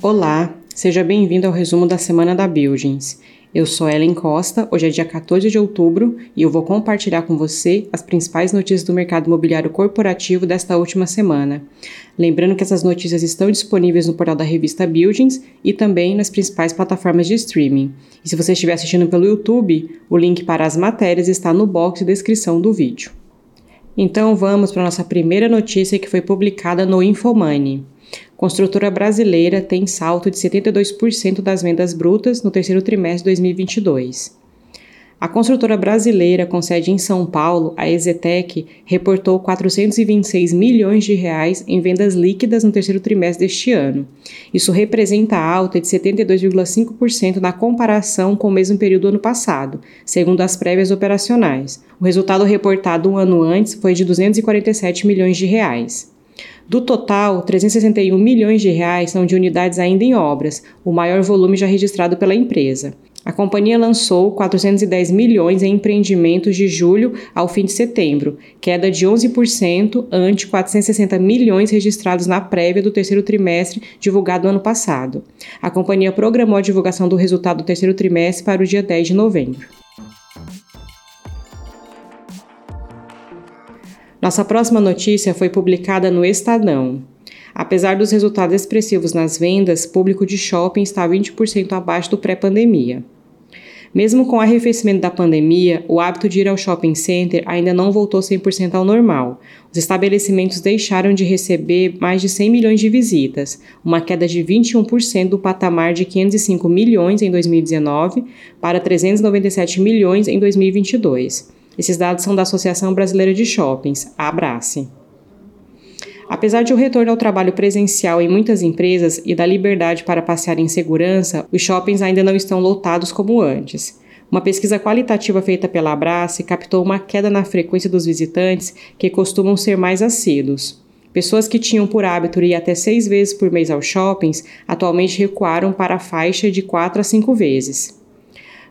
Olá, seja bem-vindo ao resumo da semana da Buildings. Eu sou Ellen Costa, hoje é dia 14 de outubro e eu vou compartilhar com você as principais notícias do mercado imobiliário corporativo desta última semana. Lembrando que essas notícias estão disponíveis no portal da revista Buildings e também nas principais plataformas de streaming. E se você estiver assistindo pelo YouTube, o link para as matérias está no box de descrição do vídeo. Então vamos para a nossa primeira notícia que foi publicada no Infomoney. Construtora brasileira tem salto de 72% das vendas brutas no terceiro trimestre de 2022. A construtora brasileira com sede em São Paulo, a Exetec, reportou 426 milhões de reais em vendas líquidas no terceiro trimestre deste ano. Isso representa alta de 72,5% na comparação com o mesmo período do ano passado, segundo as prévias operacionais. O resultado reportado um ano antes foi de 247 milhões de reais. Do total, 361 milhões de reais são de unidades ainda em obras, o maior volume já registrado pela empresa. A companhia lançou 410 milhões em empreendimentos de julho ao fim de setembro, queda de 11% ante 460 milhões registrados na prévia do terceiro trimestre divulgado ano passado. A companhia programou a divulgação do resultado do terceiro trimestre para o dia 10 de novembro. Nossa próxima notícia foi publicada no Estadão. Apesar dos resultados expressivos nas vendas, público de shopping está 20% abaixo do pré-pandemia. Mesmo com o arrefecimento da pandemia, o hábito de ir ao shopping center ainda não voltou 100% ao normal. Os estabelecimentos deixaram de receber mais de 100 milhões de visitas, uma queda de 21% do patamar de 505 milhões em 2019 para 397 milhões em 2022. Esses dados são da Associação Brasileira de Shoppings, a Abrace. Apesar de o retorno ao trabalho presencial em muitas empresas e da liberdade para passear em segurança, os shoppings ainda não estão lotados como antes. Uma pesquisa qualitativa feita pela Abrace captou uma queda na frequência dos visitantes que costumam ser mais assíduos. Pessoas que tinham por hábito ir até seis vezes por mês aos shoppings atualmente recuaram para a faixa de quatro a cinco vezes.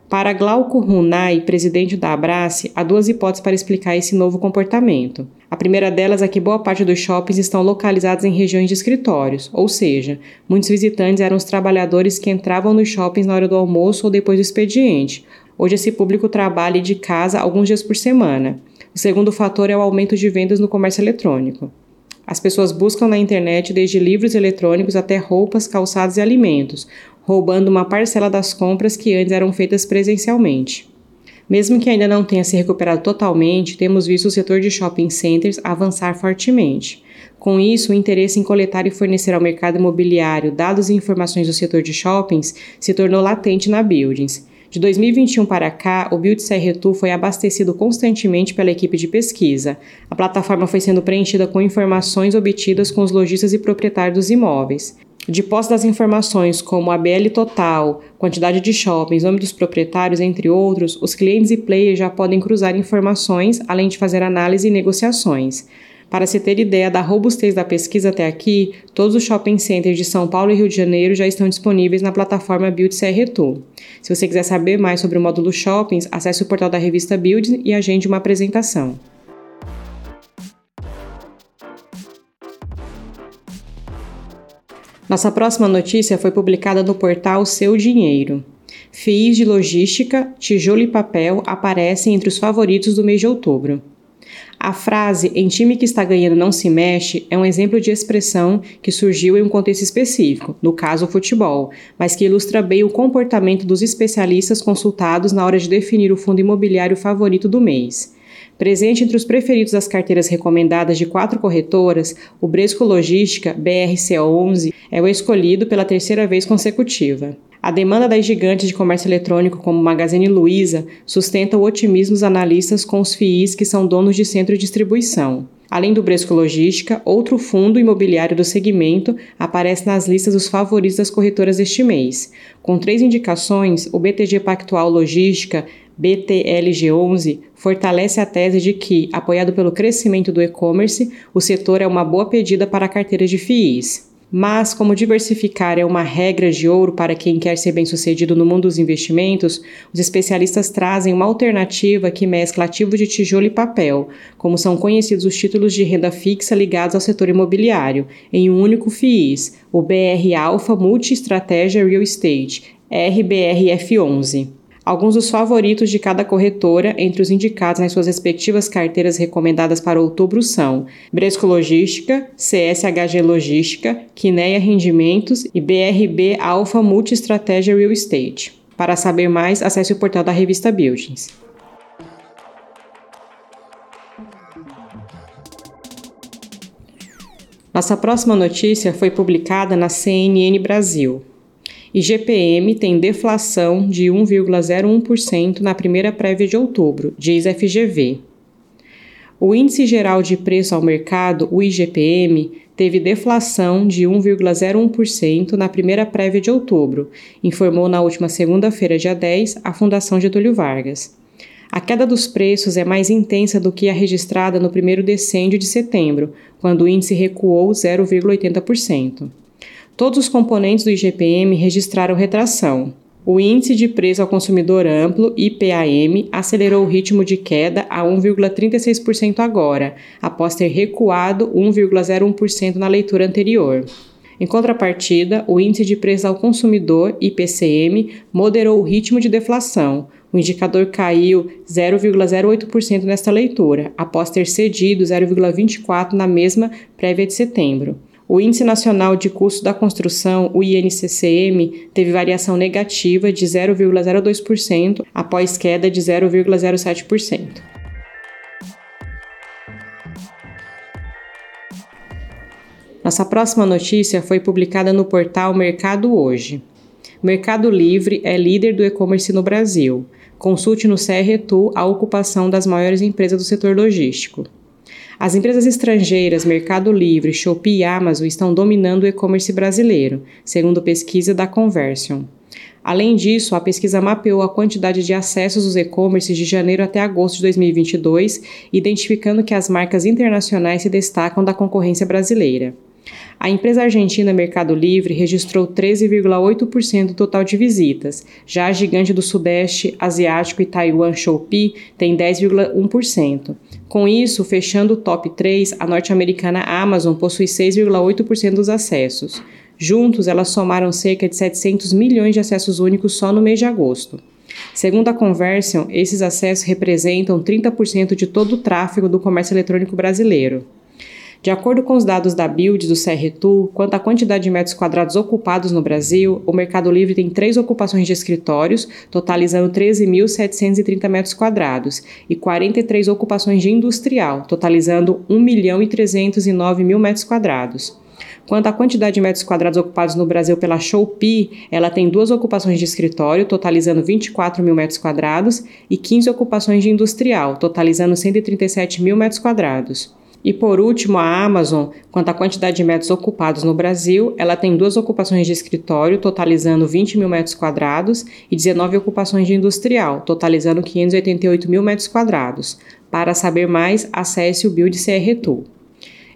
Para Glauco Runai, presidente da Abrace, há duas hipóteses para explicar esse novo comportamento. A primeira delas é que boa parte dos shoppings estão localizados em regiões de escritórios, ou seja, muitos visitantes eram os trabalhadores que entravam nos shoppings na hora do almoço ou depois do expediente. Hoje esse público trabalha de casa alguns dias por semana. O segundo fator é o aumento de vendas no comércio eletrônico. As pessoas buscam na internet desde livros eletrônicos até roupas, calçados e alimentos, roubando uma parcela das compras que antes eram feitas presencialmente. Mesmo que ainda não tenha se recuperado totalmente, temos visto o setor de shopping centers avançar fortemente. Com isso, o interesse em coletar e fornecer ao mercado imobiliário dados e informações do setor de shoppings se tornou latente na Buildings. De 2021 para cá, o Build Serretu foi abastecido constantemente pela equipe de pesquisa. A plataforma foi sendo preenchida com informações obtidas com os lojistas e proprietários dos imóveis. De posse das informações como a BL total, quantidade de shoppings, nome dos proprietários, entre outros, os clientes e players já podem cruzar informações, além de fazer análise e negociações. Para se ter ideia da robustez da pesquisa até aqui, todos os shopping centers de São Paulo e Rio de Janeiro já estão disponíveis na plataforma Build CRTool. Se você quiser saber mais sobre o módulo Shoppings, acesse o portal da revista Build e agende uma apresentação. Nossa próxima notícia foi publicada no portal Seu Dinheiro. FIIs de logística, tijolo e papel aparecem entre os favoritos do mês de outubro. A frase em time que está ganhando não se mexe é um exemplo de expressão que surgiu em um contexto específico, no caso o futebol, mas que ilustra bem o comportamento dos especialistas consultados na hora de definir o fundo imobiliário favorito do mês. Presente entre os preferidos das carteiras recomendadas de quatro corretoras, o Bresco Logística BRC11 é o escolhido pela terceira vez consecutiva. A demanda das gigantes de comércio eletrônico como Magazine Luiza sustenta o otimismo dos analistas com os FIIs que são donos de centro de distribuição. Além do Bresco Logística, outro fundo imobiliário do segmento aparece nas listas dos favoritos das corretoras deste mês. Com três indicações, o BTG Pactual Logística BTLG11 fortalece a tese de que, apoiado pelo crescimento do e-commerce, o setor é uma boa pedida para carteiras de FIIs. Mas, como diversificar é uma regra de ouro para quem quer ser bem-sucedido no mundo dos investimentos, os especialistas trazem uma alternativa que mescla ativo de tijolo e papel, como são conhecidos os títulos de renda fixa ligados ao setor imobiliário, em um único FIIs, o BR Alpha Multi Estratégia Real Estate, RBRF11 alguns dos favoritos de cada corretora entre os indicados nas suas respectivas carteiras recomendadas para outubro são Bresco Logística, CSHG Logística, Quineia Rendimentos e BRB Alpha Multi-Estratégia Real Estate. Para saber mais, acesse o portal da revista Buildings. Nossa próxima notícia foi publicada na CNN Brasil e GPM tem deflação de 1,01% na primeira prévia de outubro, diz FGV. O Índice Geral de Preço ao Mercado, o IGPM, teve deflação de 1,01% na primeira prévia de outubro, informou na última segunda-feira, dia 10, a Fundação Getúlio Vargas. A queda dos preços é mais intensa do que a registrada no primeiro decêndio de setembro, quando o índice recuou 0,80%. Todos os componentes do IGPM registraram retração. O Índice de Preço ao Consumidor Amplo, IPAM, acelerou o ritmo de queda a 1,36% agora, após ter recuado 1,01% na leitura anterior. Em contrapartida, o Índice de Preço ao Consumidor, IPCM, moderou o ritmo de deflação. O indicador caiu 0,08% nesta leitura, após ter cedido 0,24% na mesma prévia de setembro. O Índice Nacional de Custo da Construção, o INCCM, teve variação negativa de 0,02% após queda de 0,07%. Nossa próxima notícia foi publicada no portal Mercado Hoje. Mercado Livre é líder do e-commerce no Brasil. Consulte no CRTU a ocupação das maiores empresas do setor logístico. As empresas estrangeiras Mercado Livre, Shopee e Amazon estão dominando o e-commerce brasileiro, segundo pesquisa da Conversion. Além disso, a pesquisa mapeou a quantidade de acessos dos e-commerces de janeiro até agosto de 2022, identificando que as marcas internacionais se destacam da concorrência brasileira. A empresa argentina Mercado Livre registrou 13,8% do total de visitas. Já a gigante do Sudeste Asiático e Taiwan Shopee tem 10,1%. Com isso, fechando o top 3, a norte-americana Amazon possui 6,8% dos acessos. Juntos, elas somaram cerca de 700 milhões de acessos únicos só no mês de agosto. Segundo a Conversion, esses acessos representam 30% de todo o tráfego do comércio eletrônico brasileiro. De acordo com os dados da Build do CRTU, quanto à quantidade de metros quadrados ocupados no Brasil, o Mercado Livre tem três ocupações de escritórios, totalizando 13.730 metros quadrados, e 43 ocupações de industrial, totalizando 1 milhão e 309 mil metros quadrados. Quanto à quantidade de metros quadrados ocupados no Brasil pela Shopee, ela tem duas ocupações de escritório, totalizando 24 mil metros quadrados, e 15 ocupações de industrial, totalizando 137 mil metros quadrados. E por último, a Amazon, quanto à quantidade de metros ocupados no Brasil, ela tem duas ocupações de escritório, totalizando 20 mil metros quadrados, e 19 ocupações de industrial, totalizando 588 mil metros quadrados. Para saber mais, acesse o Build CRTool.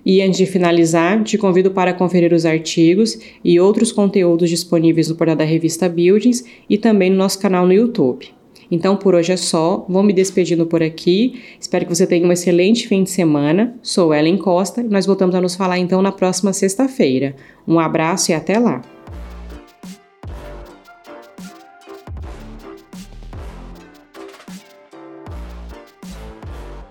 E antes de finalizar, te convido para conferir os artigos e outros conteúdos disponíveis no portal da revista Buildings e também no nosso canal no YouTube. Então por hoje é só, vou me despedindo por aqui. Espero que você tenha um excelente fim de semana. Sou Ellen Costa e nós voltamos a nos falar então na próxima sexta-feira. Um abraço e até lá!